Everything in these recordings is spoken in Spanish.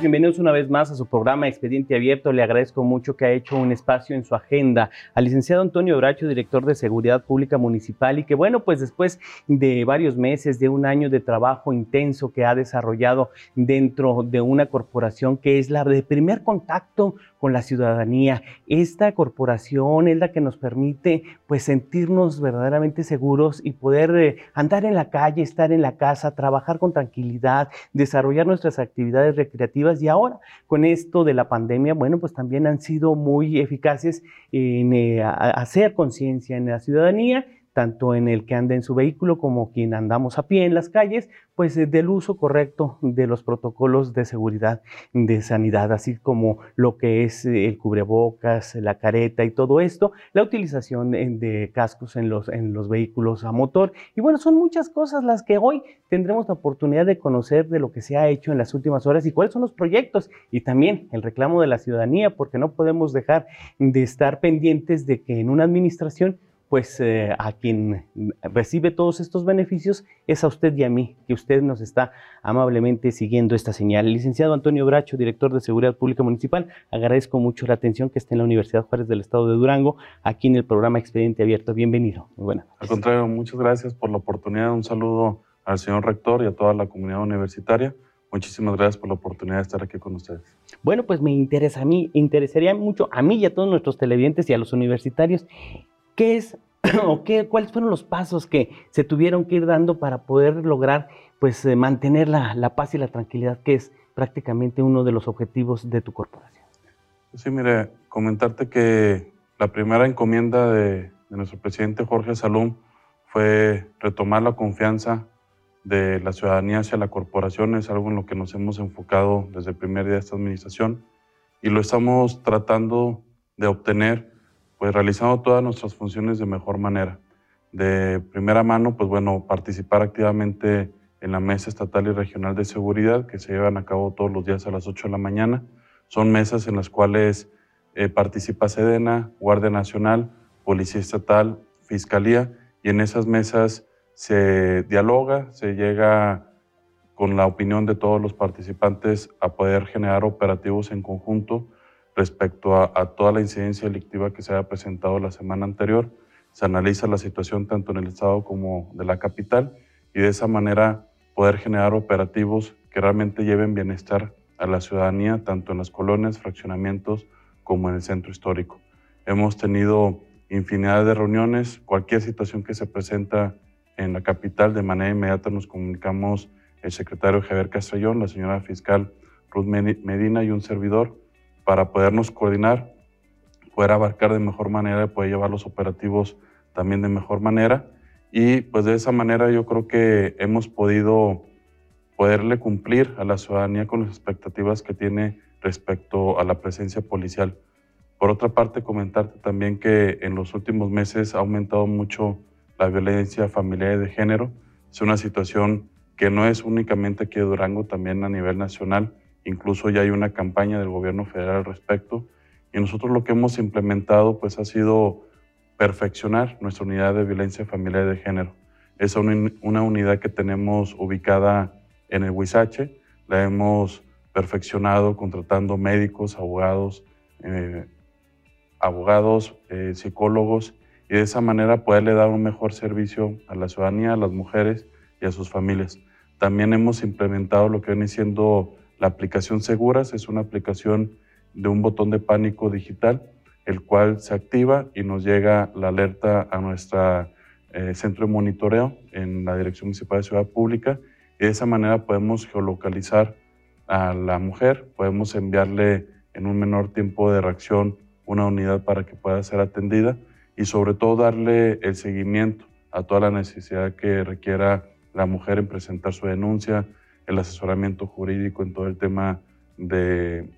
Bienvenidos una vez más a su programa Expediente Abierto. Le agradezco mucho que ha hecho un espacio en su agenda al licenciado Antonio Bracho, director de Seguridad Pública Municipal, y que bueno, pues después de varios meses, de un año de trabajo intenso que ha desarrollado dentro de una corporación que es la de primer contacto con la ciudadanía. Esta corporación es la que nos permite pues sentirnos verdaderamente seguros y poder eh, andar en la calle, estar en la casa, trabajar con tranquilidad, desarrollar nuestras actividades recreativas y ahora con esto de la pandemia, bueno, pues también han sido muy eficaces en eh, hacer conciencia en la ciudadanía tanto en el que anda en su vehículo como quien andamos a pie en las calles, pues eh, del uso correcto de los protocolos de seguridad de sanidad, así como lo que es eh, el cubrebocas, la careta y todo esto, la utilización de cascos en los, en los vehículos a motor. Y bueno, son muchas cosas las que hoy tendremos la oportunidad de conocer de lo que se ha hecho en las últimas horas y cuáles son los proyectos y también el reclamo de la ciudadanía, porque no podemos dejar de estar pendientes de que en una administración pues eh, a quien recibe todos estos beneficios es a usted y a mí, que usted nos está amablemente siguiendo esta señal. licenciado Antonio Bracho, director de Seguridad Pública Municipal, agradezco mucho la atención que esté en la Universidad Juárez del Estado de Durango, aquí en el programa Expediente Abierto. Bienvenido. Muy Al contrario, muchas gracias por la oportunidad. Un saludo al señor rector y a toda la comunidad universitaria. Muchísimas gracias por la oportunidad de estar aquí con ustedes. Bueno, pues me interesa a mí, interesaría mucho a mí y a todos nuestros televidentes y a los universitarios ¿Qué es o qué, cuáles fueron los pasos que se tuvieron que ir dando para poder lograr pues eh, mantener la, paz y la tranquilidad, que es prácticamente uno de los objetivos de tu corporación? Sí, mire, comentarte que la primera encomienda de, nuestro presidente Jorge Salum fue retomar la confianza de la ciudadanía hacia la corporación, es algo en lo que nos hemos enfocado desde el primer día de esta administración y lo estamos tratando de obtener pues realizando todas nuestras funciones de mejor manera. De primera mano, pues bueno, participar activamente en la Mesa Estatal y Regional de Seguridad que se llevan a cabo todos los días a las 8 de la mañana. Son mesas en las cuales eh, participa Sedena, Guardia Nacional, Policía Estatal, Fiscalía, y en esas mesas se dialoga, se llega con la opinión de todos los participantes a poder generar operativos en conjunto respecto a, toda la incidencia delictiva que se haya presentado la semana anterior. Se analiza la situación tanto en el Estado como de la capital y de esa manera poder generar operativos que realmente lleven bienestar a la ciudadanía, tanto en las colonias, fraccionamientos, como en el centro histórico. Hemos tenido infinidad de reuniones, cualquier situación que se presenta en la capital, de manera inmediata nos comunicamos el secretario Javier Castellón, la señora fiscal Ruth Medina y un servidor para podernos coordinar, poder abarcar de mejor manera poder llevar los operativos también de mejor manera. Y pues de esa manera yo creo que hemos podido poderle cumplir a la ciudadanía con las expectativas que tiene respecto a la presencia policial. Por otra parte, comentarte también que en los últimos meses ha aumentado mucho la violencia familiar y de género. Es una situación que no es únicamente aquí de Durango, también a nivel nacional. Incluso ya hay una campaña del gobierno federal al respecto. Y nosotros lo que hemos implementado pues ha sido perfeccionar nuestra unidad de violencia familiar y de género. Es una, unidad que tenemos ubicada en el Huizache. La hemos perfeccionado contratando médicos, abogados, eh, abogados, eh, psicólogos y de esa manera poderle dar un mejor servicio a la ciudadanía, a las mujeres y a sus familias. También hemos implementado lo que viene siendo la aplicación Seguras es una aplicación de un botón de pánico digital, el cual se activa y nos llega la alerta a nuestro eh, centro de monitoreo en la Dirección Municipal de Ciudad Pública. Y de esa manera podemos geolocalizar a la mujer, podemos enviarle en un menor tiempo de reacción una unidad para que pueda ser atendida y sobre todo darle el seguimiento a toda la necesidad que requiera la mujer en presentar su denuncia, el asesoramiento jurídico en todo el tema de,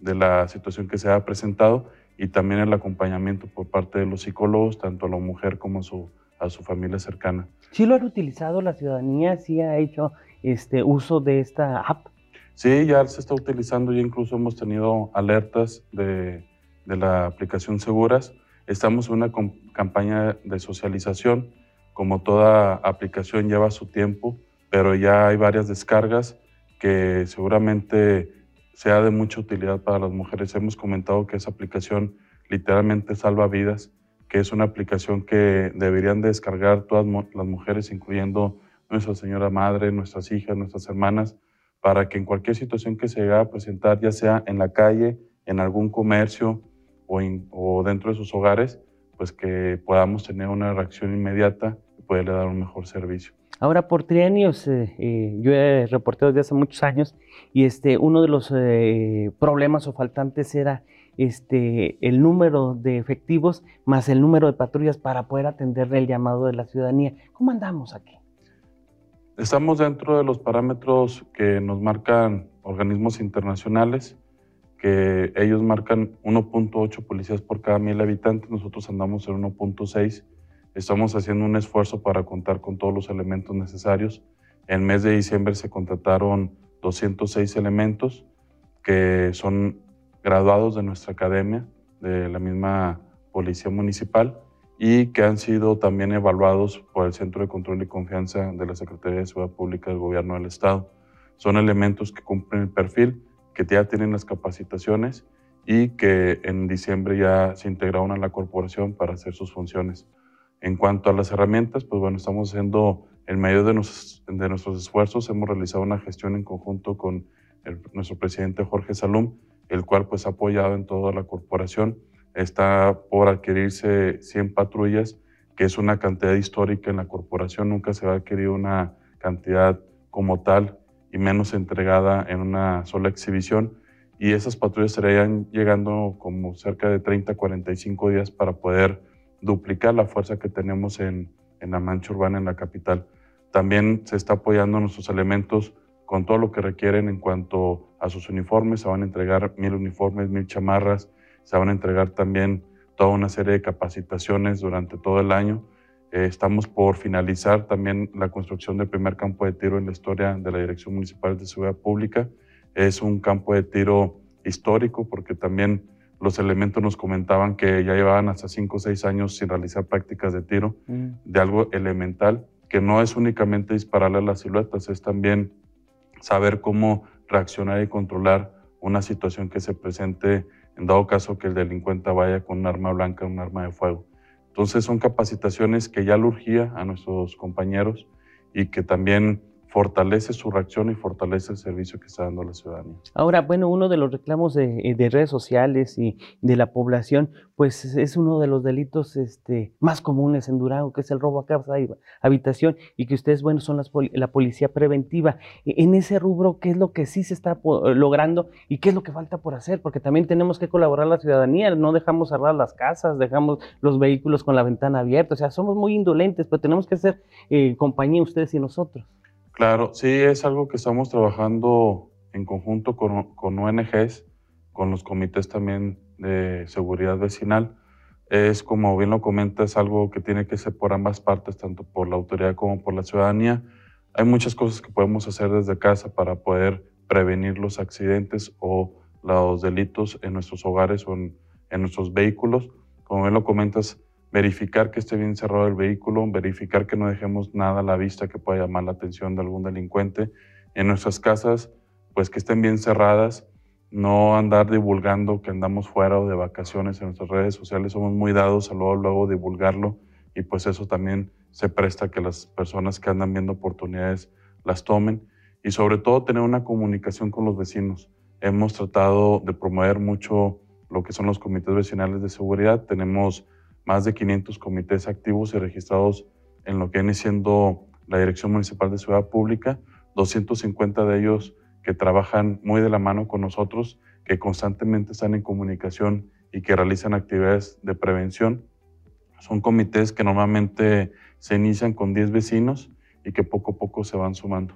de la situación que se ha presentado y también el acompañamiento por parte de los psicólogos, tanto a la mujer como a su, a su familia cercana. ¿Sí lo han utilizado la ciudadanía? ¿Sí ha hecho este uso de esta app? Sí, ya se está utilizando, ya incluso hemos tenido alertas de, de la aplicación Seguras. Estamos en una campaña de socialización, como toda aplicación lleva su tiempo, pero ya hay varias descargas que seguramente sea de mucha utilidad para las mujeres. Hemos comentado que esa aplicación literalmente salva vidas, que es una aplicación que deberían descargar todas las mujeres, incluyendo nuestra señora madre, nuestras hijas, nuestras hermanas, para que en cualquier situación que se llegue a presentar, ya sea en la calle, en algún comercio o, o dentro de sus hogares, pues que podamos tener una reacción inmediata y poderle dar un mejor servicio. Ahora, por trienios, eh, eh, yo he reportado desde hace muchos años y este, uno de los eh, problemas o faltantes era este, el número de efectivos más el número de patrullas para poder atender el llamado de la ciudadanía. ¿Cómo andamos aquí? Estamos dentro de los parámetros que nos marcan organismos internacionales, que ellos marcan 1.8 policías por cada mil habitantes, nosotros andamos en 1.6 Estamos haciendo un esfuerzo para contar con todos los elementos necesarios. En el mes de diciembre se contrataron 206 elementos que son graduados de nuestra academia, de la misma Policía Municipal, y que han sido también evaluados por el Centro de Control y Confianza de la Secretaría de Seguridad Pública del Gobierno del Estado. Son elementos que cumplen el perfil, que ya tienen las capacitaciones y que en diciembre ya se integraron a la corporación para hacer sus funciones. En cuanto a las herramientas, pues bueno, estamos haciendo, en medio de, nuestros esfuerzos, hemos realizado una gestión en conjunto con nuestro presidente Jorge Salum, el cual pues ha apoyado en toda la corporación. Está por adquirirse 100 patrullas, que es una cantidad histórica en la corporación. Nunca se va a adquirir una cantidad como tal y menos entregada en una sola exhibición. Y esas patrullas estarían llegando como cerca de 30, 45 días para poder duplicar la fuerza que tenemos en, en la mancha urbana en la capital. También se está apoyando nuestros elementos con todo lo que requieren en cuanto a sus uniformes. Se van a entregar mil uniformes, mil chamarras. Se van a entregar también toda una serie de capacitaciones durante todo el año. Eh, estamos por finalizar también la construcción del primer campo de tiro en la historia de la Dirección Municipal de Seguridad Pública. Es un campo de tiro histórico porque también los elementos nos comentaban que ya llevaban hasta 5 o 6 años sin realizar prácticas de tiro, mm. de algo elemental, que no es únicamente dispararle a las siluetas, es también saber cómo reaccionar y controlar una situación que se presente en dado caso que el delincuente vaya con un arma blanca, un arma de fuego. Entonces son capacitaciones que ya le urgía a nuestros compañeros y que también fortalece su reacción y fortalece el servicio que está dando a la ciudadanía. Ahora, bueno, uno de los reclamos de, eh, redes sociales y de la población, pues es uno de los delitos este, más comunes en Durango, que es el robo a casa y habitación, y que ustedes, bueno, son la policía preventiva. E, en ese rubro, ¿qué es lo que sí se está logrando y qué es lo que falta por hacer? Porque también tenemos que colaborar la ciudadanía, no dejamos cerrar las casas, dejamos los vehículos con la ventana abierta, o sea, somos muy indolentes, pero tenemos que hacer eh, compañía ustedes y nosotros. Claro, sí, es algo que estamos trabajando en conjunto con, con ONGs, con los comités también de seguridad vecinal. Es, como bien lo comentas, algo que tiene que ser por ambas partes, tanto por la autoridad como por la ciudadanía. Hay muchas cosas que podemos hacer desde casa para poder prevenir los accidentes o los delitos en nuestros hogares o en, en nuestros vehículos. Como bien lo comentas, verificar que esté bien cerrado el vehículo, verificar que no dejemos nada a la vista que pueda llamar la atención de algún delincuente. En nuestras casas, pues que estén bien cerradas, no andar divulgando que andamos fuera o de vacaciones en nuestras redes sociales, somos muy dados a luego, luego divulgarlo y pues eso también se presta que las personas que andan viendo oportunidades las tomen y sobre todo tener una comunicación con los vecinos. Hemos tratado de promover mucho lo que son los comités vecinales de seguridad, tenemos más de 500 comités activos y registrados en lo que viene siendo la Dirección Municipal de Ciudad Pública, 250 de ellos que trabajan muy de la mano con nosotros, que constantemente están en comunicación y que realizan actividades de prevención. Son comités que normalmente se inician con 10 vecinos y que poco a poco se van sumando.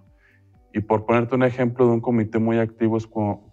Y por ponerte un ejemplo de un comité muy activo es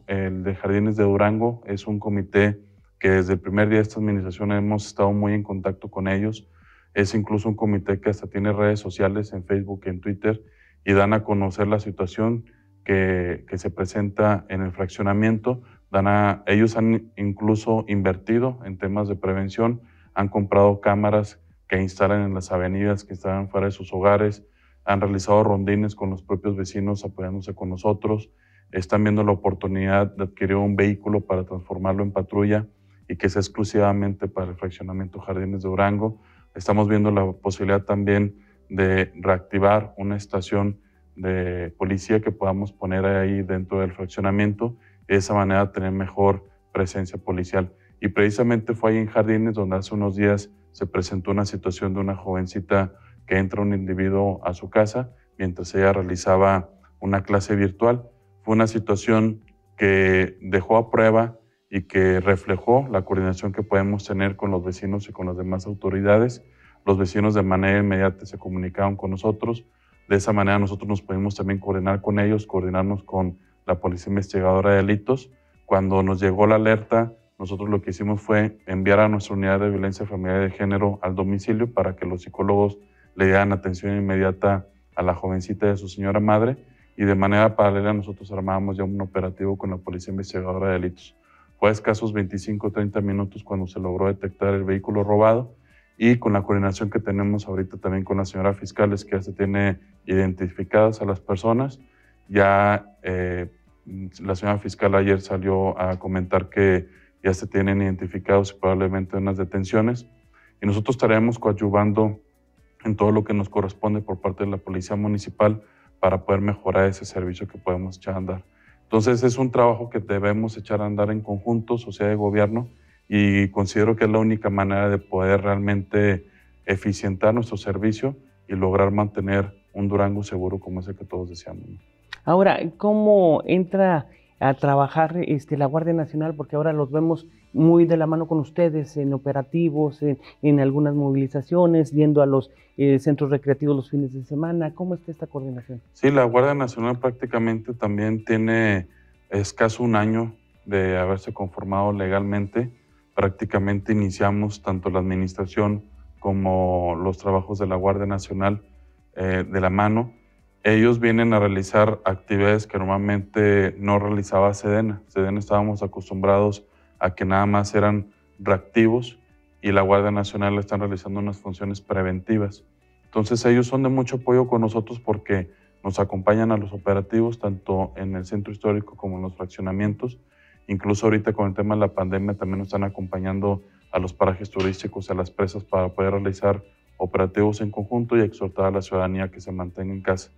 el de Jardines de Durango, es un comité que desde el primer día de esta administración hemos estado muy en contacto con ellos. Es incluso un comité que hasta tiene redes sociales en Facebook y en Twitter y dan a conocer la situación que, que se presenta en el fraccionamiento. Dan a, ellos han incluso invertido en temas de prevención, han comprado cámaras que instalan en las avenidas que están fuera de sus hogares, han realizado rondines con los propios vecinos apoyándose con nosotros. están viendo la oportunidad de adquirir un vehículo para transformarlo en patrulla y que sea exclusivamente para el fraccionamiento Jardines de Durango. Estamos viendo la posibilidad también de reactivar una estación de policía que podamos poner ahí dentro del fraccionamiento y de esa manera tener mejor presencia policial. Y precisamente fue ahí en Jardines donde hace unos días se presentó una situación de una jovencita que entra un individuo a su casa mientras ella realizaba una clase virtual. Fue una situación que dejó a prueba y que reflejó la coordinación que podemos tener con los vecinos y con las demás autoridades. Los vecinos de manera inmediata se comunicaron con nosotros. De esa manera nosotros nos pudimos también coordinar con ellos, coordinarnos con la Policía Investigadora de Delitos. Cuando nos llegó la alerta, nosotros lo que hicimos fue enviar a nuestra unidad de violencia familiar de género al domicilio para que los psicólogos le dieran atención inmediata a la jovencita de su señora madre y de manera paralela nosotros armábamos ya un operativo con la Policía Investigadora de Delitos. Fue a escasos 25 o 30 minutos cuando se logró detectar el vehículo robado y con la coordinación que tenemos ahorita también con la señora fiscales que ya se tiene identificadas a las personas, ya eh, la señora fiscal ayer salió a comentar que ya se tienen identificados probablemente unas detenciones y nosotros estaremos coadyuvando en todo lo que nos corresponde por parte de la Policía Municipal para poder mejorar ese servicio que podemos echar a andar. Entonces es un trabajo que debemos echar a andar en conjunto, sociedad y gobierno, y considero que es la única manera de poder realmente eficientar nuestro servicio y lograr mantener un Durango seguro como ese que todos deseamos. Ahora, ¿cómo entra a trabajar este, la Guardia Nacional? Porque ahora los vemos muy de la mano con ustedes en operativos, en, algunas movilizaciones, yendo a los eh, centros recreativos los fines de semana. ¿Cómo está esta coordinación? Sí, la Guardia Nacional prácticamente también tiene escaso un año de haberse conformado legalmente. Prácticamente iniciamos tanto la administración como los trabajos de la Guardia Nacional eh, de la mano. Ellos vienen a realizar actividades que normalmente no realizaba Sedena. Sedena estábamos acostumbrados a que nada más eran reactivos y la Guardia Nacional están realizando unas funciones preventivas. Entonces ellos son de mucho apoyo con nosotros porque nos acompañan a los operativos tanto en el centro histórico como en los fraccionamientos. Incluso ahorita con el tema de la pandemia también nos están acompañando a los parajes turísticos, a las presas para poder realizar operativos en conjunto y exhortar a la ciudadanía que se mantenga en casa.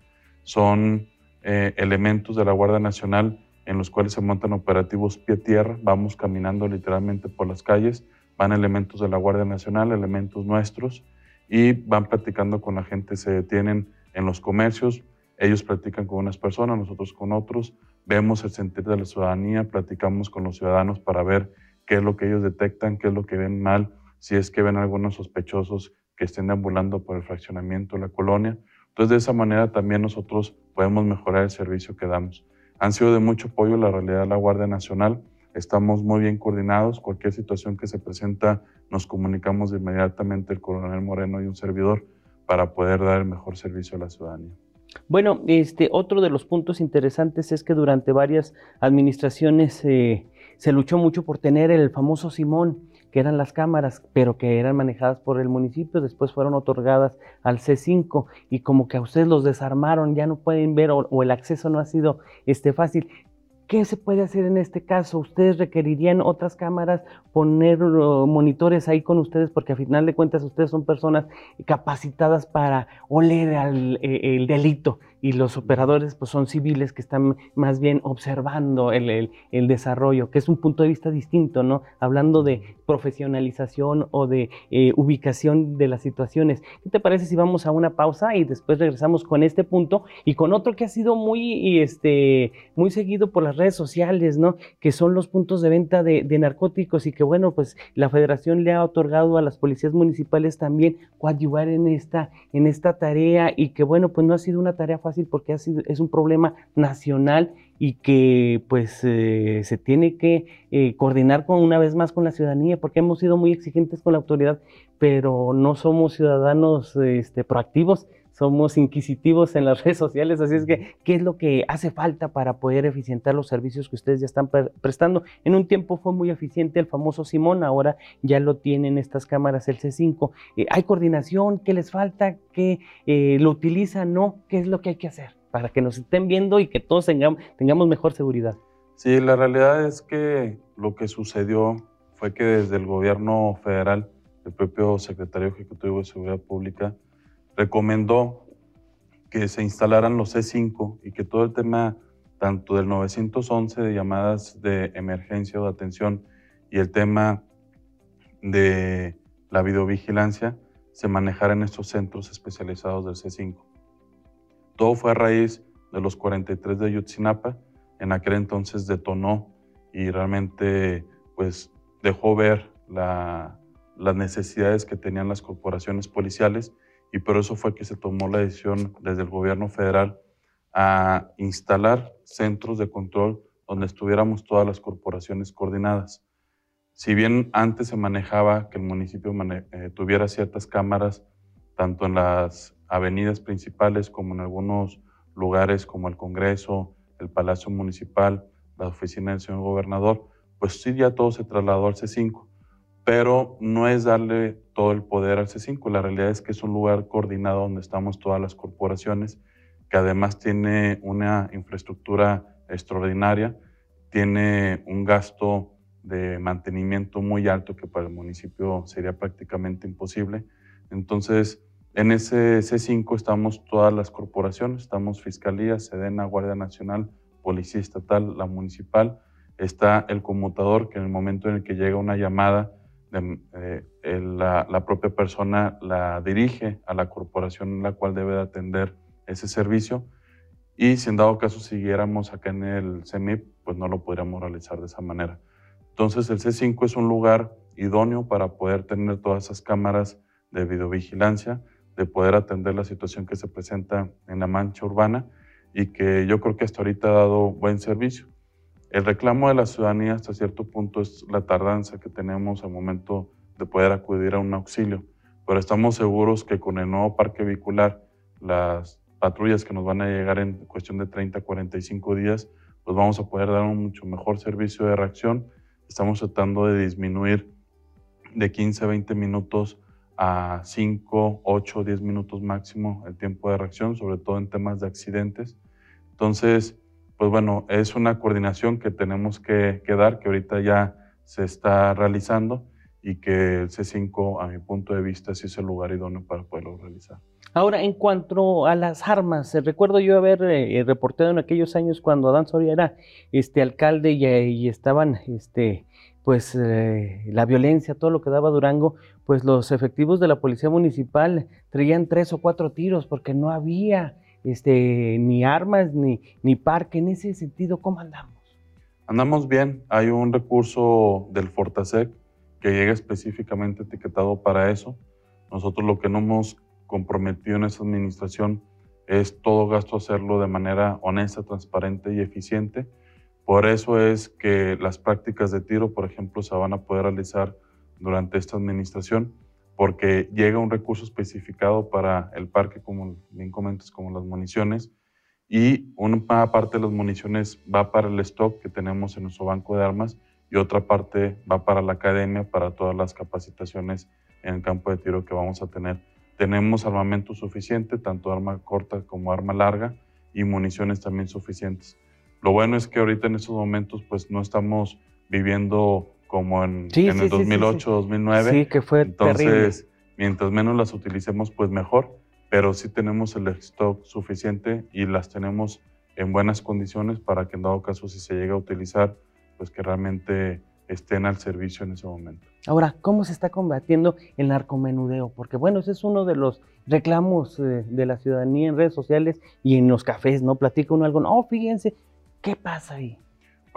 Son eh, elementos de la Guardia Nacional en los cuales se montan operativos pie-tierra, vamos caminando literalmente por las calles, van elementos de la Guardia Nacional, elementos nuestros, y van platicando con la gente, se detienen en los comercios, ellos platican con unas personas, nosotros con otros, vemos el sentir de la ciudadanía, platicamos con los ciudadanos para ver qué es lo que ellos detectan, qué es lo que ven mal, si es que ven algunos sospechosos que estén deambulando por el fraccionamiento de la colonia. Entonces, de esa manera también nosotros podemos mejorar el servicio que damos han sido de mucho apoyo la realidad de la Guardia Nacional. Estamos muy bien coordinados. Cualquier situación que se presenta, nos comunicamos inmediatamente el coronel Moreno y un servidor para poder dar el mejor servicio a la ciudadanía. Bueno, este, otro de los puntos interesantes es que durante varias administraciones eh, se luchó mucho por tener el famoso Simón, que eran las cámaras, pero que eran manejadas por el municipio, después fueron otorgadas al C5 y como que a ustedes los desarmaron, ya no pueden ver o, el acceso no ha sido este, fácil. ¿Qué se puede hacer en este caso? ¿Ustedes requerirían otras cámaras, poner uh, monitores ahí con ustedes? Porque a final de cuentas ustedes son personas capacitadas para oler al, eh, el delito y los operadores pues, son civiles que están más bien observando el, el, desarrollo, que es un punto de vista distinto, ¿no? Hablando de profesionalización o de eh, ubicación de las situaciones. ¿Qué te parece si vamos a una pausa y después regresamos con este punto y con otro que ha sido muy, este, muy seguido por las redes sociales, ¿no? Que son los puntos de venta de, de narcóticos y que, bueno, pues la federación le ha otorgado a las policías municipales también coadyuvar en esta, en esta tarea y que, bueno, pues no ha sido una tarea fácil fácil porque es un problema nacional y que pues eh, se tiene que eh, coordinar con una vez más con la ciudadanía porque hemos sido muy exigentes con la autoridad, pero no somos ciudadanos este, proactivos, somos inquisitivos en las redes sociales, así es que, ¿qué es lo que hace falta para poder eficientar los servicios que ustedes ya están prestando? En un tiempo fue muy eficiente el famoso Simón, ahora ya lo tienen estas cámaras el C5. Eh, ¿Hay coordinación? ¿Qué les falta? ¿Qué eh, lo utilizan? ¿No? ¿Qué es lo que hay que hacer? para que nos estén viendo y que todos tengamos, tengamos mejor seguridad. Sí, la realidad es que lo que sucedió fue que desde el gobierno federal, el propio secretario ejecutivo de Seguridad Pública recomendó que se instalaran los C5 y que todo el tema tanto del 911 de llamadas de emergencia o de atención y el tema de la videovigilancia se manejara en estos centros especializados del C5. Todo fue a raíz de los 43 de Ayotzinapa. En aquel entonces detonó y realmente pues dejó ver las necesidades que tenían las corporaciones policiales y por eso fue que se tomó la decisión desde el gobierno federal a instalar centros de control donde estuviéramos todas las corporaciones coordinadas. Si bien antes se manejaba que el municipio eh, tuviera ciertas cámaras, tanto en las avenidas principales como en algunos lugares como el Congreso, el Palacio Municipal, la oficina del señor gobernador, pues sí, ya todo se trasladó al C5, pero no es darle todo el poder al C5, la realidad es que es un lugar coordinado donde estamos todas las corporaciones, que además tiene una infraestructura extraordinaria, tiene un gasto de mantenimiento muy alto que para el municipio sería prácticamente imposible. Entonces, en ese C5 estamos todas las corporaciones, estamos Fiscalía, Sedena, Guardia Nacional, Policía Estatal, la Municipal, está el conmutador, que en el momento en el que llega una llamada, eh, la, propia persona la dirige a la corporación en la cual debe de atender ese servicio. Y si en dado caso siguiéramos acá en el CEMIP, pues no lo podríamos realizar de esa manera. Entonces el C5 es un lugar idóneo para poder tener todas esas cámaras de videovigilancia, de poder atender la situación que se presenta en la mancha urbana y que yo creo que hasta ahorita ha dado buen servicio. El reclamo de la ciudadanía hasta cierto punto es la tardanza que tenemos al momento de poder acudir a un auxilio, pero estamos seguros que con el nuevo parque vehicular, las patrullas que nos van a llegar en cuestión de 30 45 días, pues vamos a poder dar un mucho mejor servicio de reacción. Estamos tratando de disminuir de 15 a 20 minutos a 5, 8, 10 minutos máximo el tiempo de reacción, sobre todo en temas de accidentes. Entonces, pues bueno, es una coordinación que tenemos que, dar, que ahorita ya se está realizando y que el C5, a mi punto de vista, sí es el lugar idóneo para poderlo realizar. Ahora, en cuanto a las armas, eh, recuerdo yo haber eh, reportado en aquellos años cuando Adán Soria era este, alcalde y, estaban, este, pues, eh, la violencia, todo lo que daba Durango, pues los efectivos de la policía municipal traían tres o cuatro tiros porque no había este, ni armas, ni, ni parque. En ese sentido, ¿cómo andamos? Andamos bien. Hay un recurso del Fortasec que llega específicamente etiquetado para eso. Nosotros lo que no hemos comprometido en esa administración es todo gasto hacerlo de manera honesta, transparente y eficiente. Por eso es que las prácticas de tiro, por ejemplo, se van a poder realizar durante esta administración porque llega un recurso especificado para el parque, como bien comentas, como las municiones, y una parte de las municiones va para el stock que tenemos en nuestro banco de armas y otra parte va para la academia, para todas las capacitaciones en el campo de tiro que vamos a tener. Tenemos armamento suficiente, tanto arma corta como arma larga, y municiones también suficientes. Lo bueno es que ahorita en estos momentos pues no estamos viviendo como en, en el 2008, 2009. Sí, que fue Entonces, mientras menos las utilicemos, pues mejor, pero sí tenemos el stock suficiente y las tenemos en buenas condiciones para que en dado caso si se llega a utilizar, pues que realmente estén al servicio en ese momento. Ahora, ¿cómo se está combatiendo el narcomenudeo? Porque bueno, ese es uno de los reclamos eh, de la ciudadanía en redes sociales y en los cafés, ¿no? Platica uno algo, no, fíjense, ¿qué pasa ahí?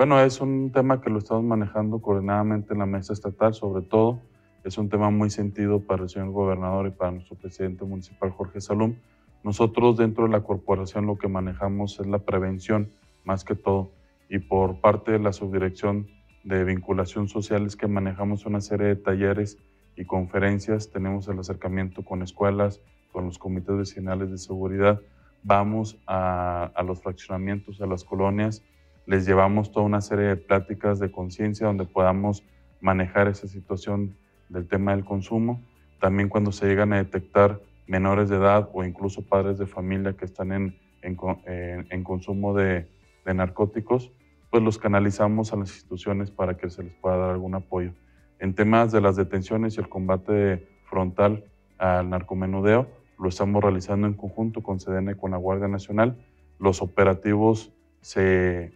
Bueno, es un tema que lo estamos manejando coordinadamente en la mesa estatal, sobre todo. Es un tema muy sentido para el señor gobernador y para nuestro presidente municipal, Jorge Salum. Nosotros dentro de la corporación lo que manejamos es la prevención más que todo y por parte de la subdirección de vinculación social es que manejamos una serie de talleres y conferencias, tenemos el acercamiento con escuelas, con los comités vecinales de seguridad, vamos a, a los fraccionamientos, a las colonias, les llevamos toda una serie de pláticas de conciencia donde podamos manejar esa situación del tema del consumo. También cuando se llegan a detectar menores de edad o incluso padres de familia que están en, en, consumo de, de, narcóticos, pues los canalizamos a las instituciones para que se les pueda dar algún apoyo. En temas de las detenciones y el combate frontal al narcomenudeo, lo estamos realizando en conjunto con CDN y con la Guardia Nacional. Los operativos se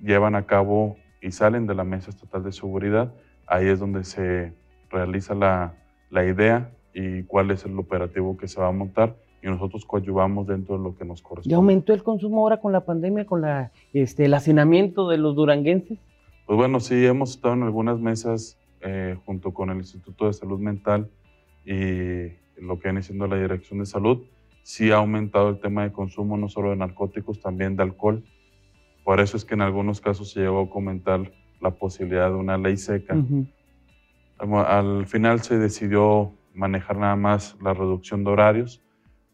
llevan a cabo y salen de la Mesa Estatal de Seguridad. Ahí es donde se realiza la, la idea y cuál es el operativo que se va a montar y nosotros coadyuvamos dentro de lo que nos corresponde. ¿Ya aumentó el consumo ahora con la pandemia, con la, este, el hacinamiento de los duranguenses? Pues bueno, sí, hemos estado en algunas mesas eh, junto con el Instituto de Salud Mental y lo que viene siendo la Dirección de Salud. Sí ha aumentado el tema de consumo no solo de narcóticos, también de alcohol. Por eso es que en algunos casos se llegó a comentar la posibilidad de una ley seca. Al final se decidió manejar nada más la reducción de horarios,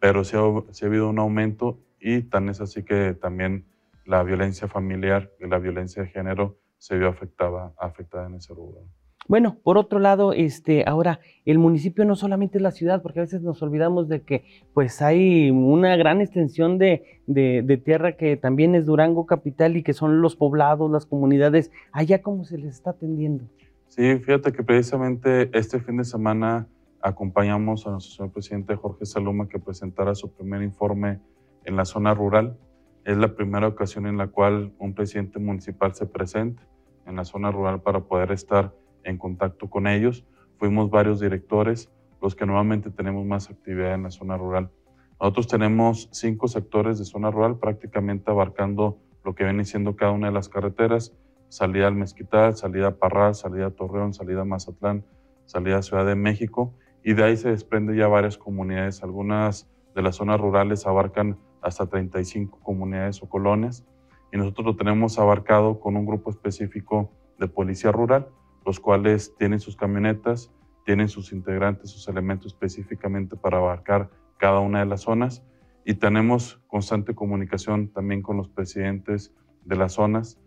pero sí ha, habido un aumento y tan es así que también la violencia familiar y la violencia de género se vio afectada, afectada en ese lugar. Bueno, por otro lado, este, ahora el municipio no solamente es la ciudad, porque a veces nos olvidamos de que pues hay una gran extensión de, de, tierra que también es Durango capital y que son los poblados, las comunidades. Allá cómo se les está atendiendo. Sí, fíjate que precisamente este fin de semana acompañamos a nuestro señor presidente Jorge Saluma que presentara su primer informe en la zona rural. Es la primera ocasión en la cual un presidente municipal se presenta en la zona rural para poder estar en contacto con ellos. Fuimos varios directores, los que nuevamente tenemos más actividad en la zona rural. Nosotros tenemos cinco sectores de zona rural, prácticamente abarcando lo que viene siendo cada una de las carreteras, salida al Mezquital, salida a Parral, salida a Torreón, salida a Mazatlán, salida a Ciudad de México y de ahí se desprende ya varias comunidades. Algunas de las zonas rurales abarcan hasta 35 comunidades o colonias y nosotros lo tenemos abarcado con un grupo específico de policía rural, los cuales tienen sus camionetas, tienen sus integrantes, sus elementos específicamente para abarcar cada una de las zonas y tenemos constante comunicación también con los presidentes de las zonas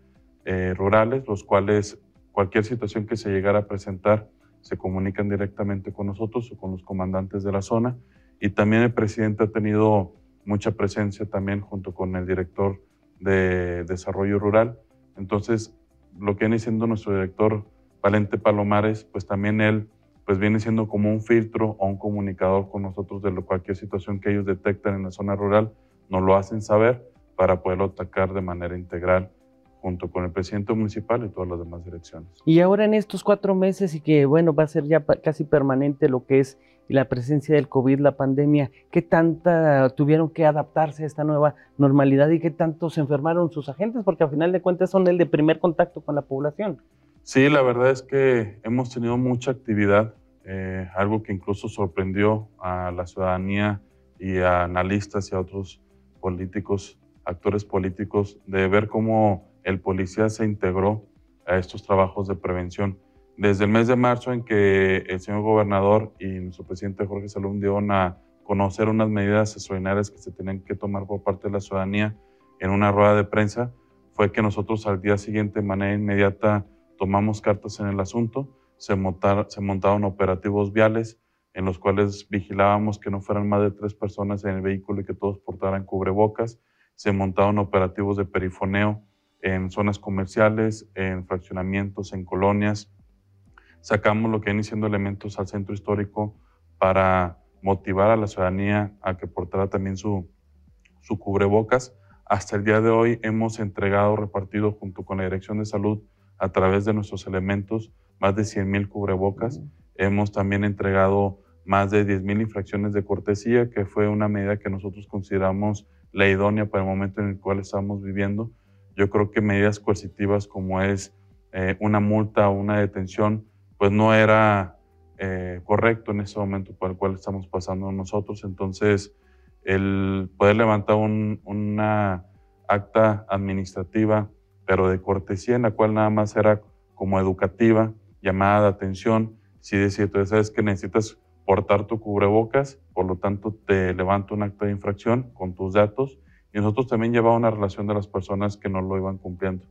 eh, rurales, los cuales cualquier situación que se llegara a presentar se comunican directamente con nosotros o con los comandantes de la zona. Y también el presidente ha tenido mucha presencia también junto con el director de Desarrollo Rural. Entonces, lo que viene siendo nuestro director Valente Palomares, pues también él pues viene siendo como un filtro o un comunicador con nosotros de cualquier situación que ellos detectan en la zona rural, nos lo hacen saber para poderlo atacar de manera integral junto con el presidente municipal y todas las demás direcciones. Y ahora en estos cuatro meses y que bueno, va a ser ya casi permanente lo que es la presencia del COVID, la pandemia, ¿qué tanta tuvieron que adaptarse a esta nueva normalidad y qué tanto se enfermaron sus agentes? Porque al final de cuentas son el de primer contacto con la población. Sí, la verdad es que hemos tenido mucha actividad, eh, algo que incluso sorprendió a la ciudadanía y a analistas y a otros políticos, actores políticos, de ver cómo el policía se integró a estos trabajos de prevención. Desde el mes de marzo en que el señor gobernador y nuestro presidente Jorge Salum dieron a conocer unas medidas extraordinarias que se tenían que tomar por parte de la ciudadanía en una rueda de prensa, fue que nosotros al día siguiente de manera inmediata tomamos cartas en el asunto, se, montaron operativos viales en los cuales vigilábamos que no fueran más de tres personas en el vehículo y que todos portaran cubrebocas, se montaron operativos de perifoneo en zonas comerciales, en fraccionamientos, en colonias. Sacamos lo que vienen siendo elementos al centro histórico para motivar a la ciudadanía a que portara también su, su cubrebocas. Hasta el día de hoy hemos entregado, repartido junto con la Dirección de Salud a través de nuestros elementos más de 100 mil cubrebocas. Hemos también entregado más de 10 mil infracciones de cortesía, que fue una medida que nosotros consideramos la idónea para el momento en el cual estamos viviendo yo creo que medidas coercitivas como es eh, una multa o una detención, pues no era eh, correcto en ese momento por el cual estamos pasando nosotros. Entonces, el poder levantar una acta administrativa, pero de cortesía, en la cual nada más era como educativa, llamada de atención, si decir, tú sabes que necesitas portar tu cubrebocas, por lo tanto te levanto un acta de infracción con tus datos y nosotros también llevamos una relación de las personas que no lo iban cumpliendo.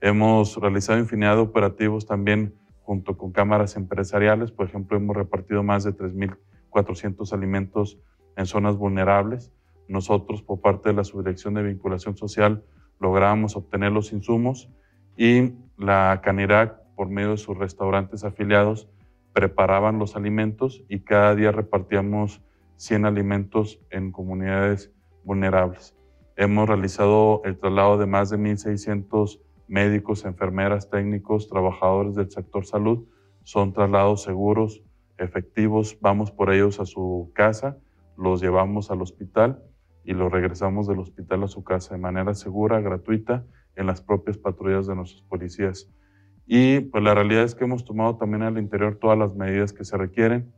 Hemos realizado infinidad de operativos también junto con cámaras empresariales. Por ejemplo, hemos repartido más de 3.400 alimentos en zonas vulnerables. nosotros por parte de la Subdirección de Vinculación Social lográbamos obtener los insumos y la Canirac, por medio de sus restaurantes afiliados, preparaban los alimentos y cada día repartíamos 100 alimentos en comunidades vulnerables. Hemos realizado el traslado de más de 1.600 médicos, enfermeras, técnicos, trabajadores del sector salud. Son traslados seguros, efectivos. Vamos por ellos a su casa, los llevamos al hospital y los regresamos del hospital a su casa de manera segura, gratuita, en las propias patrullas de nuestros policías. Y pues la realidad es que hemos tomado también al interior todas las medidas que se requieren.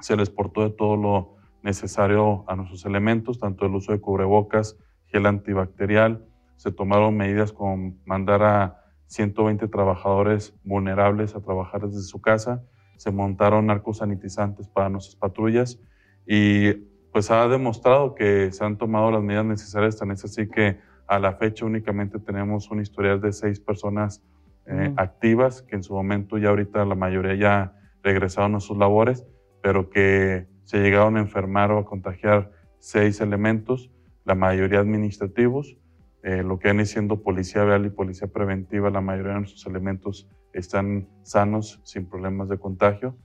Se les portó de todo lo necesario a nuestros elementos, tanto el uso de cubrebocas, gel antibacterial. Se tomaron medidas como mandar a 120 trabajadores vulnerables a trabajar desde su casa. Se montaron arcos sanitizantes para nuestras patrullas y pues ha demostrado que se han tomado las medidas necesarias. Tan es así que a la fecha únicamente tenemos un historial de seis personas eh, activas, que en su momento ya ahorita la mayoría ya regresaron a sus labores, pero que se llegaron a enfermar o a contagiar seis elementos, la mayoría administrativos, eh, lo que viene siendo policía vial y policía preventiva, la mayoría de nuestros elementos están sanos, sin problemas de contagio.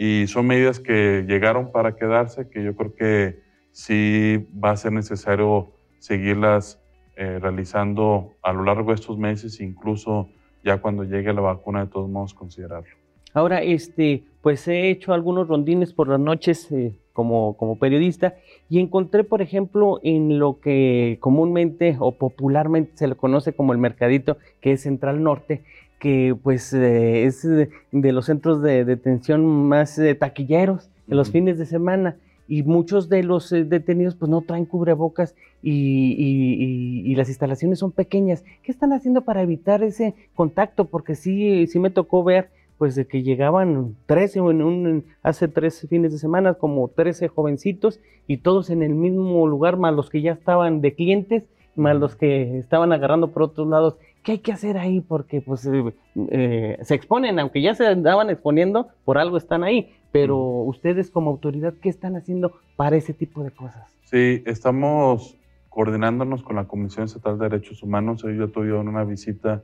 Y son medidas que llegaron para quedarse, que yo creo que sí va a ser necesario seguirlas eh, realizando a lo largo de estos meses, incluso ya cuando llegue la vacuna, de todos modos considerarlo. Ahora, este, pues he hecho algunos rondines por las noches eh, como, como periodista y encontré, por ejemplo, en lo que comúnmente o popularmente se le conoce como el mercadito, que es Central Norte, que pues eh, es de, los centros de detención más eh, taquilleros en los fines de semana y muchos de los detenidos pues no traen cubrebocas y, y, las instalaciones son pequeñas. ¿Qué están haciendo para evitar ese contacto? Porque sí, sí me tocó ver pues de que llegaban 13 en un, hace tres fines de semana, como 13 jovencitos y todos en el mismo lugar, más los que ya estaban de clientes, más los que estaban agarrando por otros lados. ¿Qué hay que hacer ahí? Porque pues eh, eh, se exponen, aunque ya se andaban exponiendo, por algo están ahí. Pero ustedes como autoridad, ¿qué están haciendo para ese tipo de cosas? Sí, estamos coordinándonos con la Comisión Estatal de Derechos Humanos. Hoy yo tuve una visita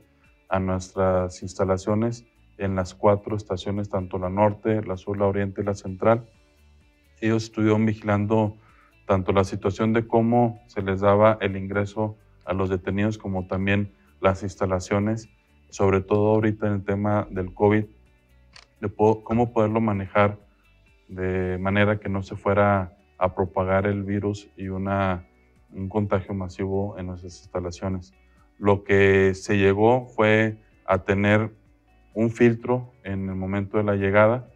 a nuestras instalaciones en las cuatro estaciones, tanto la norte, la sur, la oriente y la central. Ellos estuvieron vigilando tanto la situación de cómo se les daba el ingreso a los detenidos como también las instalaciones, sobre todo ahorita en el tema del COVID, de cómo poderlo manejar de manera que no se fuera a propagar el virus y una, un contagio masivo en nuestras instalaciones. Lo que se llegó fue a tener un filtro en el momento de la llegada,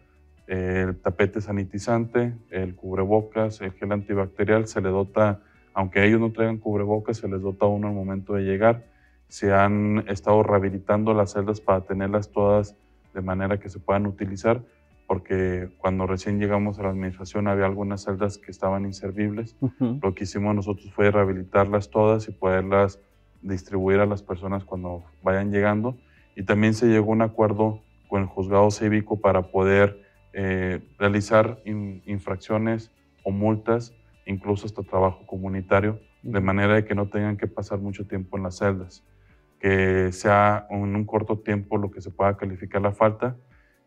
el tapete sanitizante, el cubrebocas, el gel antibacterial, se le dota, aunque ellos no traigan cubrebocas, se les dota uno al momento de llegar. Se han estado rehabilitando las celdas para tenerlas todas de manera que se puedan utilizar, porque cuando recién llegamos a la administración había algunas celdas que estaban inservibles. Lo que hicimos nosotros fue rehabilitarlas todas y poderlas distribuir a las personas cuando vayan llegando. Y también se llegó a un acuerdo con el juzgado cívico para poder eh, realizar infracciones o multas, incluso hasta trabajo comunitario, de manera de que no tengan que pasar mucho tiempo en las celdas, que sea en un corto tiempo lo que se pueda calificar la falta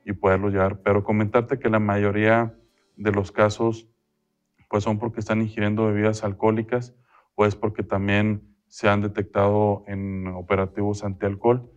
y poderlo llevar. Pero comentarte que la mayoría de los casos pues son porque están ingiriendo bebidas alcohólicas o es porque también se han detectado en operativos antialcohol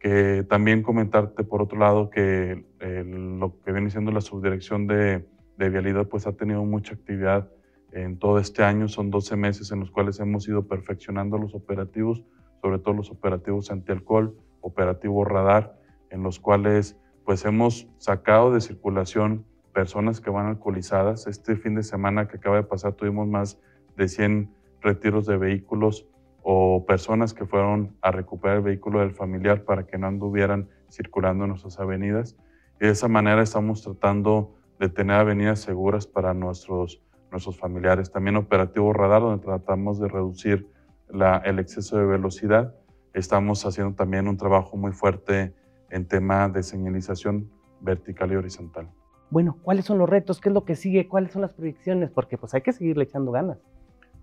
que también comentarte por otro lado que lo que viene siendo la subdirección de, de, vialidad pues ha tenido mucha actividad en todo este año, son 12 meses en los cuales hemos ido perfeccionando los operativos, sobre todo los operativos antialcohol, operativo radar, en los cuales pues hemos sacado de circulación personas que van alcoholizadas. Este fin de semana que acaba de pasar tuvimos más de 100 retiros de vehículos o personas que fueron a recuperar el vehículo del familiar para que no anduvieran circulando en nuestras avenidas. Y de esa manera estamos tratando de tener avenidas seguras para nuestros, nuestros familiares. También operativo radar, donde tratamos de reducir la, el exceso de velocidad. Estamos haciendo también un trabajo muy fuerte en tema de señalización vertical y horizontal. Bueno, ¿cuáles son los retos? ¿Qué es lo que sigue? ¿Cuáles son las proyecciones? Porque pues hay que seguirle echando ganas.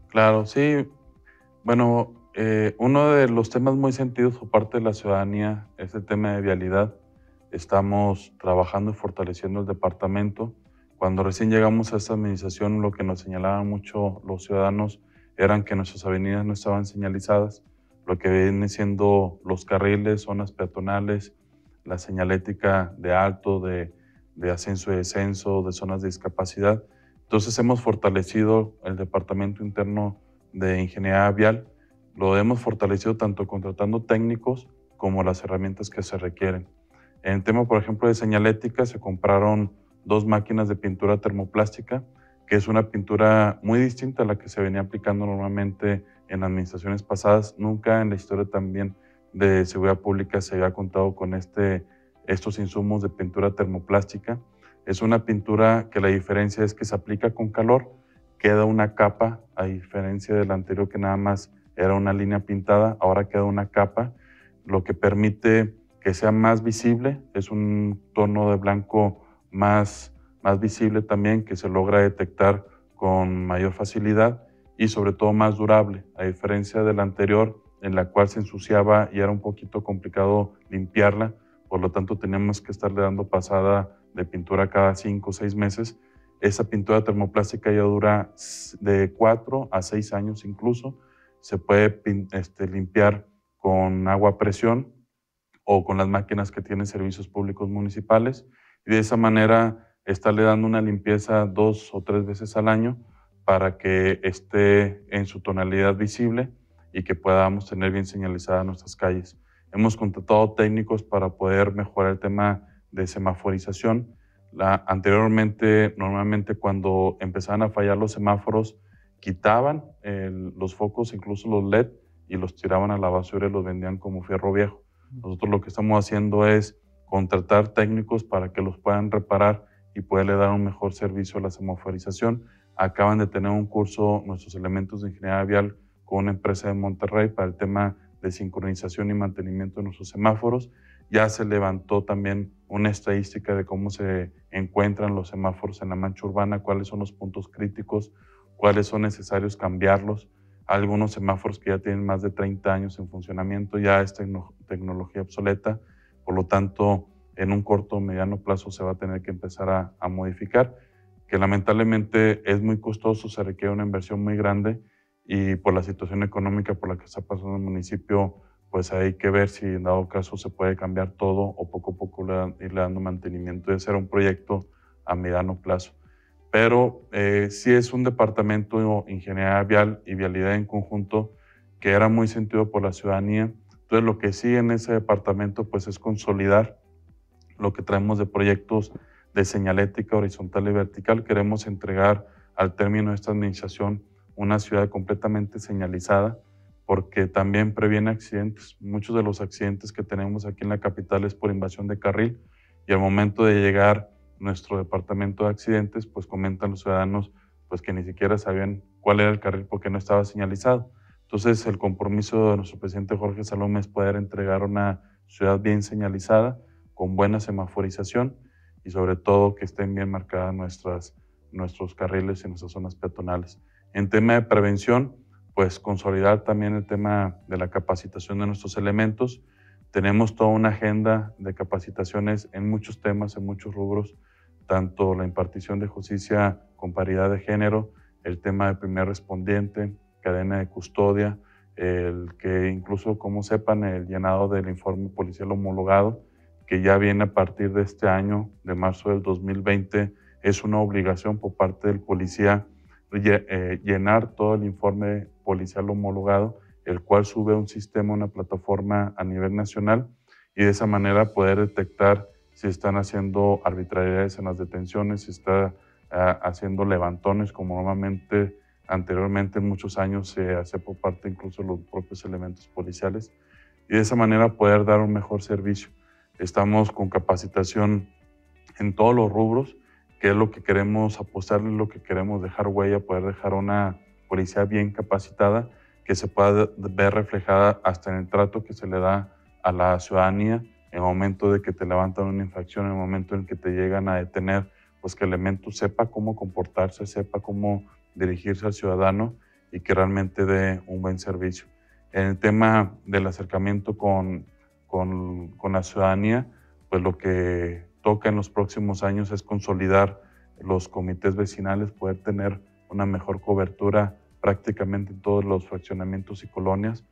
Claro, sí. Bueno, eh, uno de los temas muy sentidos por parte de la ciudadanía es el tema de vialidad. Estamos trabajando y fortaleciendo el departamento. Cuando recién llegamos a esta administración, lo que nos señalaban mucho los ciudadanos eran que nuestras avenidas no estaban señalizadas, lo que viene siendo los carriles, zonas peatonales, la señalética de alto, de, ascenso y descenso, de zonas de discapacidad. Entonces hemos fortalecido el Departamento Interno de Ingeniería Vial, lo hemos fortalecido tanto contratando técnicos como las herramientas que se requieren. En el tema, por ejemplo, de señalética, se compraron dos máquinas de pintura termoplástica, que es una pintura muy distinta a la que se venía aplicando normalmente en administraciones pasadas. Nunca en la historia también de seguridad pública se había contado con este, estos insumos de pintura termoplástica. Es una pintura que la diferencia es que se aplica con calor, queda una capa, a diferencia del anterior que nada más era una línea pintada, ahora queda una capa, lo que permite que sea más visible, es un tono de blanco más, más visible también, que se logra detectar con mayor facilidad y sobre todo más durable, a diferencia del anterior en la cual se ensuciaba y era un poquito complicado limpiarla, por lo tanto teníamos que estarle dando pasada de pintura cada cinco o seis meses. Esa pintura termoplástica ya dura de cuatro a seis años incluso. Se puede este, limpiar con agua a presión o con las máquinas que tienen servicios públicos municipales y de esa manera estarle dando una limpieza dos o tres veces al año para que esté en su tonalidad visible y que podamos tener bien señalizadas nuestras calles. Hemos contratado técnicos para poder mejorar el tema de semaforización. La, anteriormente, normalmente cuando empezaban a fallar los semáforos, quitaban los focos, incluso los LED, y los tiraban a la basura y los vendían como fierro viejo. Nosotros lo que estamos haciendo es contratar técnicos para que los puedan reparar y poderle dar un mejor servicio a la semaforización. Acaban de tener un curso nuestros elementos de ingeniería vial con una empresa de Monterrey para el tema de sincronización y mantenimiento de nuestros semáforos. Ya se levantó también una estadística de cómo se encuentran los semáforos en la mancha urbana, cuáles son los puntos críticos, cuáles son necesarios cambiarlos. Algunos semáforos que ya tienen más de 30 años en funcionamiento ya es tecnología obsoleta, por lo tanto en un corto o mediano plazo se va a tener que empezar a, a modificar, que lamentablemente es muy costoso, se requiere una inversión muy grande y por la situación económica por la que está pasando el municipio, pues hay que ver si en dado caso se puede cambiar todo o poco a poco irle dando mantenimiento y hacer un proyecto a mediano plazo. Pero eh, sí es un departamento de ingeniería vial y vialidad en conjunto que era muy sentido por la ciudadanía. Entonces lo que sí en ese departamento pues es consolidar lo que traemos de proyectos de señalética horizontal y vertical. Queremos entregar al término de esta administración una ciudad completamente señalizada, porque también previene accidentes. Muchos de los accidentes que tenemos aquí en la capital es por invasión de carril y al momento de llegar nuestro departamento de accidentes, pues comentan los ciudadanos pues que ni siquiera sabían cuál era el carril porque no estaba señalizado. Entonces el compromiso de nuestro presidente Jorge Salome es poder entregar una ciudad bien señalizada, con buena semaforización y sobre todo que estén bien marcadas nuestras, nuestros carriles y nuestras zonas peatonales. En tema de prevención, pues consolidar también el tema de la capacitación de nuestros elementos. Tenemos toda una agenda de capacitaciones en muchos temas, en muchos rubros, tanto la impartición de justicia con paridad de género, el tema de primer respondiente, cadena de custodia, el que incluso, como sepan, el llenado del informe policial homologado, que ya viene a partir de este año, de marzo del 2020, es una obligación por parte del policía eh, llenar todo el informe policial homologado, el cual sube a un sistema, una plataforma a nivel nacional y de esa manera poder detectar si están haciendo arbitrariedades en las detenciones, si está ah, haciendo levantones como normalmente anteriormente en muchos años se hace por parte incluso de los propios elementos policiales y de esa manera poder dar un mejor servicio. Estamos con capacitación en todos los rubros qué es lo que queremos apostarle, lo que queremos dejar huella, poder dejar una policía bien capacitada que se pueda ver reflejada hasta en el trato que se le da a la ciudadanía en el momento de que te levantan una infracción, en el momento en que te llegan a detener, pues que el elemento sepa cómo comportarse, sepa cómo dirigirse al ciudadano y que realmente dé un buen servicio. En el tema del acercamiento con, con, con la ciudadanía, pues lo que toca en los próximos años es consolidar los comités vecinales, poder tener una mejor cobertura prácticamente en todos los fraccionamientos y colonias,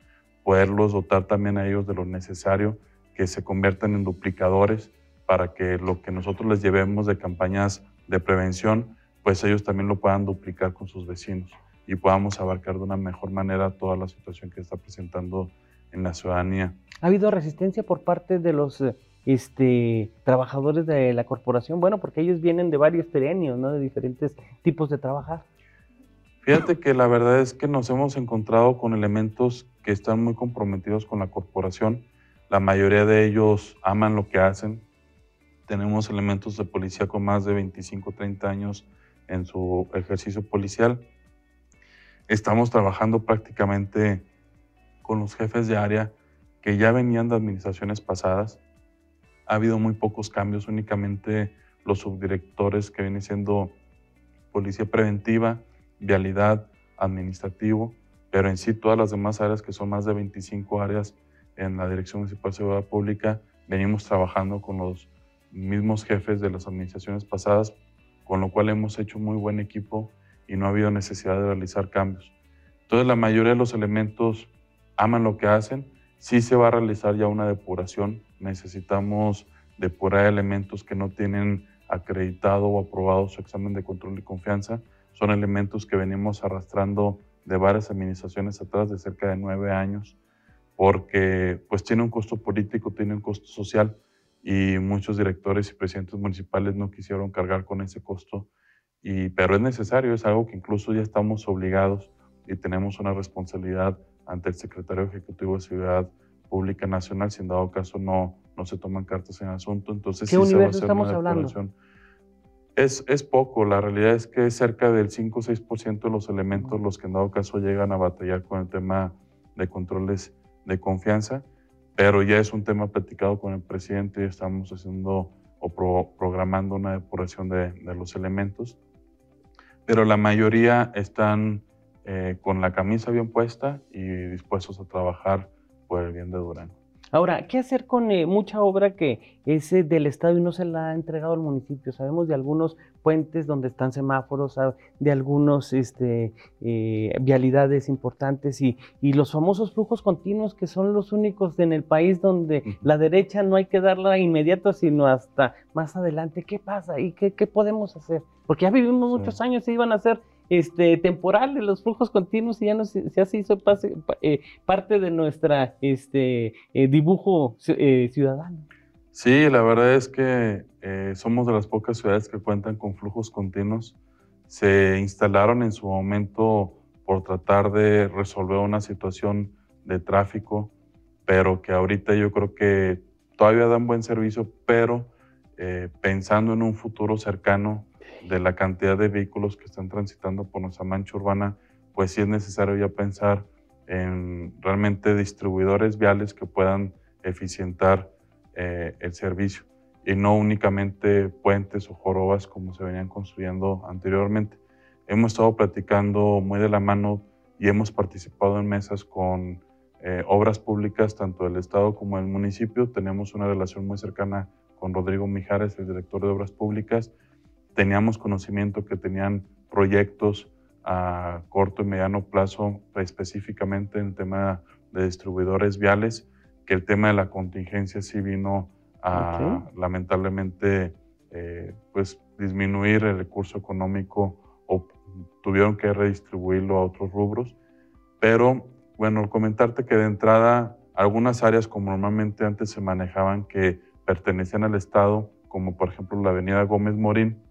poderlos dotar también a ellos de lo necesario, que se conviertan en duplicadores para que lo que nosotros les llevemos de campañas de prevención, pues ellos también lo puedan duplicar con sus vecinos y podamos abarcar de una mejor manera toda la situación que está presentando en la ciudadanía. ¿Ha habido resistencia por parte de los eh, este, trabajadores de la corporación? Bueno, porque ellos vienen de varios terrenios, ¿no? De diferentes tipos de trabajar. Fíjate que la verdad es que nos hemos encontrado con elementos que están muy comprometidos con la corporación. La mayoría de ellos aman lo que hacen. Tenemos elementos de policía con más de 25, 30 años en su ejercicio policial. Estamos trabajando prácticamente con los jefes de área que ya venían de administraciones pasadas. Ha habido muy pocos cambios, únicamente los subdirectores que vienen siendo policía preventiva, vialidad, administrativo, pero en sí todas las demás áreas, que son más de 25 áreas en la Dirección Municipal de Seguridad Pública, venimos trabajando con los mismos jefes de las administraciones pasadas, con lo cual hemos hecho muy buen equipo y no ha habido necesidad de realizar cambios. Entonces la mayoría de los elementos aman lo que hacen, sí se va a realizar ya una depuración, necesitamos depurar elementos que no tienen acreditado o aprobado su examen de control de confianza, son elementos que venimos arrastrando de varias administraciones atrás de cerca de nueve años, porque pues tiene un costo político, tiene un costo social y muchos directores y presidentes municipales no quisieron cargar con ese costo, y, pero es necesario, es algo que incluso ya estamos obligados y tenemos una responsabilidad ante el secretario ejecutivo de Ciudad Pública Nacional, si en dado caso no, no se toman cartas en asunto, entonces ¿Qué sí universo se va a hacer estamos una hablando? Es, es poco, la realidad es que es cerca del 5 o 6% de los elementos los que en dado caso llegan a batallar con el tema de controles de confianza, pero ya es un tema platicado con el presidente y estamos haciendo o pro- programando una depuración de, de los elementos, pero la mayoría están eh, con la camisa bien puesta y dispuestos a trabajar por el bien de Durango. Ahora, ¿qué hacer con eh, mucha obra que es eh, del Estado y no se la ha entregado al municipio? Sabemos de algunos puentes donde están semáforos, de algunos este, eh, vialidades importantes y, y los famosos flujos continuos que son los únicos en el país donde Ujú. la derecha no hay que darla inmediato, sino hasta más adelante. ¿Qué pasa y qué, qué podemos hacer? Porque ya vivimos Sí. muchos años y iban a ser este, temporales los flujos continuos y ya, no, se- ya se hizo pase- pa- eh, parte de nuestra este, eh, dibujo eh, ciudadano. Sí, la verdad es que eh, somos de las pocas ciudades que cuentan con flujos continuos. Se instalaron en su momento por tratar de resolver una situación de tráfico, pero que ahorita yo creo que todavía dan buen servicio, pero eh, pensando en un futuro cercano de la cantidad de vehículos que están transitando por nuestra mancha urbana, pues sí es necesario ya pensar en realmente distribuidores viales que puedan eficientar eh, el servicio y no únicamente puentes o jorobas como se venían construyendo anteriormente. Hemos estado platicando muy de la mano y hemos participado en mesas con eh, obras públicas, tanto del Estado como del municipio. Tenemos una relación muy cercana con Rodrigo Mijares, el director de Obras Públicas. Teníamos conocimiento que tenían proyectos a corto y mediano plazo, específicamente en el tema de distribuidores viales, que el tema de la contingencia sí vino a Ok. lamentablemente eh, pues disminuir el recurso económico o tuvieron que redistribuirlo a otros rubros. Pero bueno, comentarte que de entrada algunas áreas como normalmente antes se manejaban que pertenecían al Estado, como por ejemplo la avenida Gómez Morín.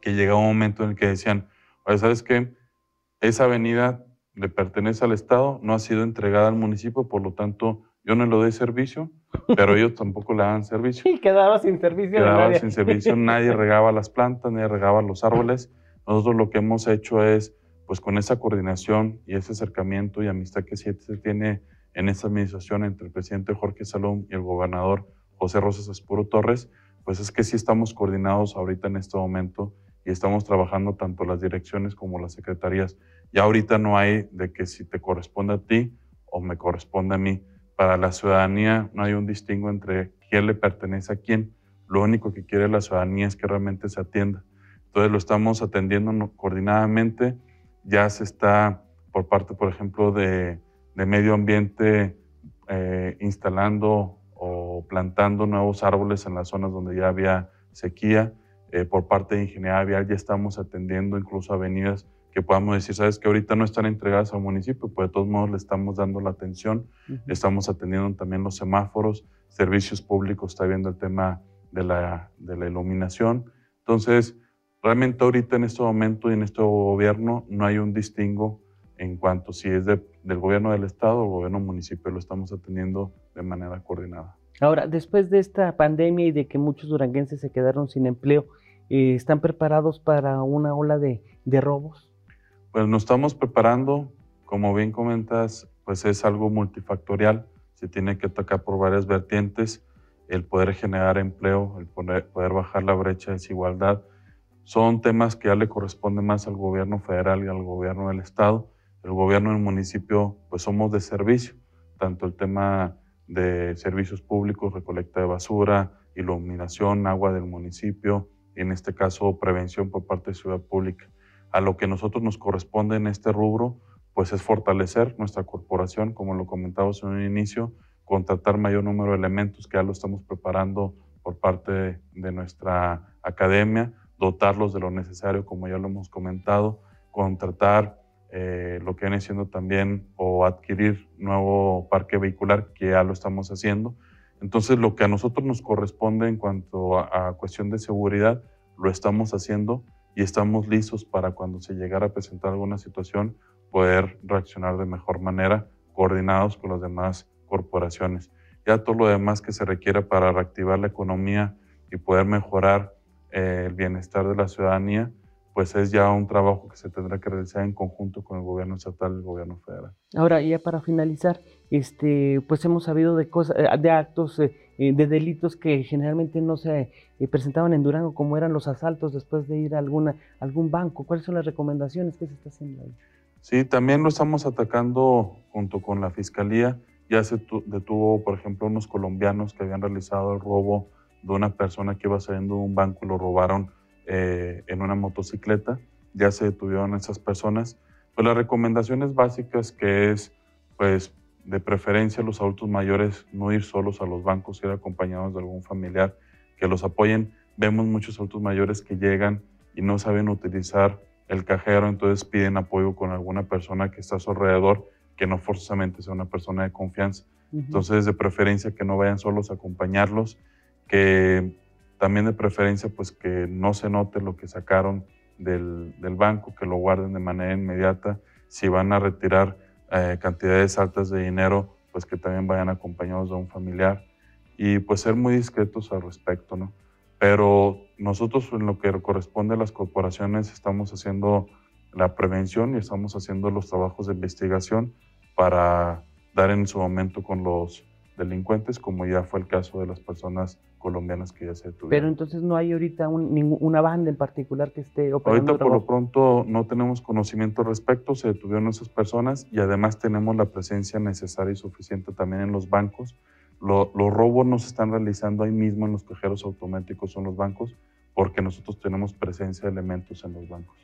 Que llegaba un momento en el que decían, oye, ¿sabes qué? Esa avenida le pertenece al Estado, no ha sido entregada al municipio, por lo tanto, yo no le doy servicio, pero ellos tampoco le dan servicio. Y quedaba sin servicio. Quedaba sin servicio, nadie regaba las plantas, nadie regaba los árboles. Nosotros lo que hemos hecho es, pues con esa coordinación y ese acercamiento y amistad que se tiene en esta administración entre el presidente Jorge Salom y el gobernador José Rosas Espuro Torres, pues es que sí estamos coordinados ahorita en este momento y estamos trabajando tanto las direcciones como las secretarías. Ya ahorita no hay de que si te corresponde a ti o me corresponde a mí. Para la ciudadanía no hay un distingo entre quién le pertenece a quién. Lo único que quiere la ciudadanía es que realmente se atienda. Entonces lo estamos atendiendo coordinadamente. Ya se está por parte, por ejemplo, de, medio ambiente eh, instalando o plantando nuevos árboles en las zonas donde ya había sequía. Eh, por parte de ingeniería vial ya estamos atendiendo incluso avenidas que podamos decir, sabes que ahorita no están entregadas al municipio, pues de todos modos le estamos dando la atención, estamos atendiendo también los semáforos, servicios públicos, está viendo el tema de la, de la iluminación. Entonces, realmente ahorita en este momento y en este gobierno no hay un distingo en cuanto si es del gobierno del estado o gobierno municipio, lo estamos atendiendo de manera coordinada. Ahora, después de esta pandemia y de que muchos duranguenses se quedaron sin empleo, eh, ¿están preparados para una ola de, robos? Pues nos estamos preparando, como bien comentas, pues es algo multifactorial, se tiene que tocar por varias vertientes, el poder generar empleo, el poder, poder bajar la brecha de desigualdad, son temas que ya le corresponden más al gobierno federal y al gobierno del estado. El gobierno del municipio, pues somos de servicio, tanto el tema de servicios públicos, recolecta de basura, iluminación, agua del municipio, y en este caso prevención por parte de Ciudad Pública. A lo que nosotros nos corresponde en este rubro, pues es fortalecer nuestra corporación, como lo comentamos en un inicio, contratar mayor número de elementos que ya lo estamos preparando por parte de nuestra academia, dotarlos de lo necesario, como ya lo hemos comentado, contratar eh, lo que viene siendo también o adquirir nuevo parque vehicular, que ya lo estamos haciendo. Entonces, lo que a nosotros nos corresponde en cuanto a, cuestión de seguridad, lo estamos haciendo y estamos listos para cuando se llegara a presentar alguna situación, poder reaccionar de mejor manera, coordinados con las demás corporaciones. Ya todo lo demás que se requiera para reactivar la economía y poder mejorar eh, el bienestar de la ciudadanía, pues es ya un trabajo que se tendrá que realizar en conjunto con el gobierno estatal y el gobierno federal. Ahora, ya para finalizar, este, pues hemos sabido de cosas, eh, de actos, eh, eh, de delitos que generalmente no se presentaban en Durango, como eran los asaltos después de ir a alguna, algún banco. ¿Cuáles son las recomendaciones que se está haciendo ahí? Sí, también lo estamos atacando junto con la fiscalía. Ya se detuvo, por ejemplo, unos colombianos que habían realizado el robo de una persona que iba saliendo de un banco y lo robaron eh, en una motocicleta. Ya se detuvieron esas personas. Pues las recomendaciones básicas que es, pues, de preferencia los adultos mayores no ir solos a los bancos, ir acompañados de algún familiar que los apoyen. Vemos muchos adultos mayores que llegan y no saben utilizar el cajero, entonces piden apoyo con alguna persona que está a su alrededor, que no forzosamente sea una persona de confianza. Entonces, de preferencia que no vayan solos a acompañarlos, que también de preferencia, pues que no se note lo que sacaron del, banco, que lo guarden de manera inmediata. Si van a retirar eh, cantidades altas de dinero, pues que también vayan acompañados de un familiar y pues ser muy discretos al respecto, ¿no? Pero nosotros en lo que corresponde a las corporaciones estamos haciendo la prevención y estamos haciendo los trabajos de investigación para dar en su momento con los delincuentes, como ya fue el caso de las personas colombianas que ya se detuvieron. Pero entonces no hay ahorita una banda en particular que esté operando. Ahorita por lo pronto no tenemos conocimiento al respecto, se detuvieron esas personas y además tenemos la presencia necesaria y suficiente también en los bancos. los robos no se están realizando ahí mismo en los cajeros automáticos o en los bancos porque nosotros tenemos presencia de elementos en los bancos.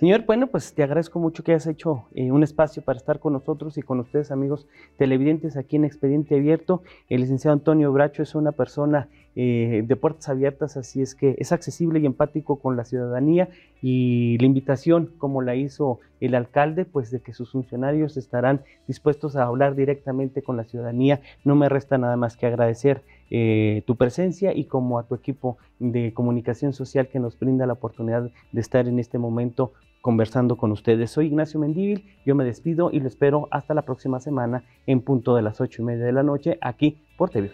Señor, bueno, pues te agradezco mucho que hayas hecho eh, un espacio para estar con nosotros y con ustedes, amigos televidentes, aquí en Expediente Abierto. El licenciado Antonio Bracho es una persona eh, de puertas abiertas, así es que es accesible y empático con la ciudadanía y la invitación, como la hizo el alcalde, pues de que sus funcionarios estarán dispuestos a hablar directamente con la ciudadanía. No me resta nada más que agradecer eh, tu presencia y como a tu equipo de comunicación social que nos brinda la oportunidad de estar en este momento conversando con ustedes. Soy Ignacio Mendívil, yo me despido y lo espero hasta la próxima semana en punto de las ocho y media de la noche aquí por TV.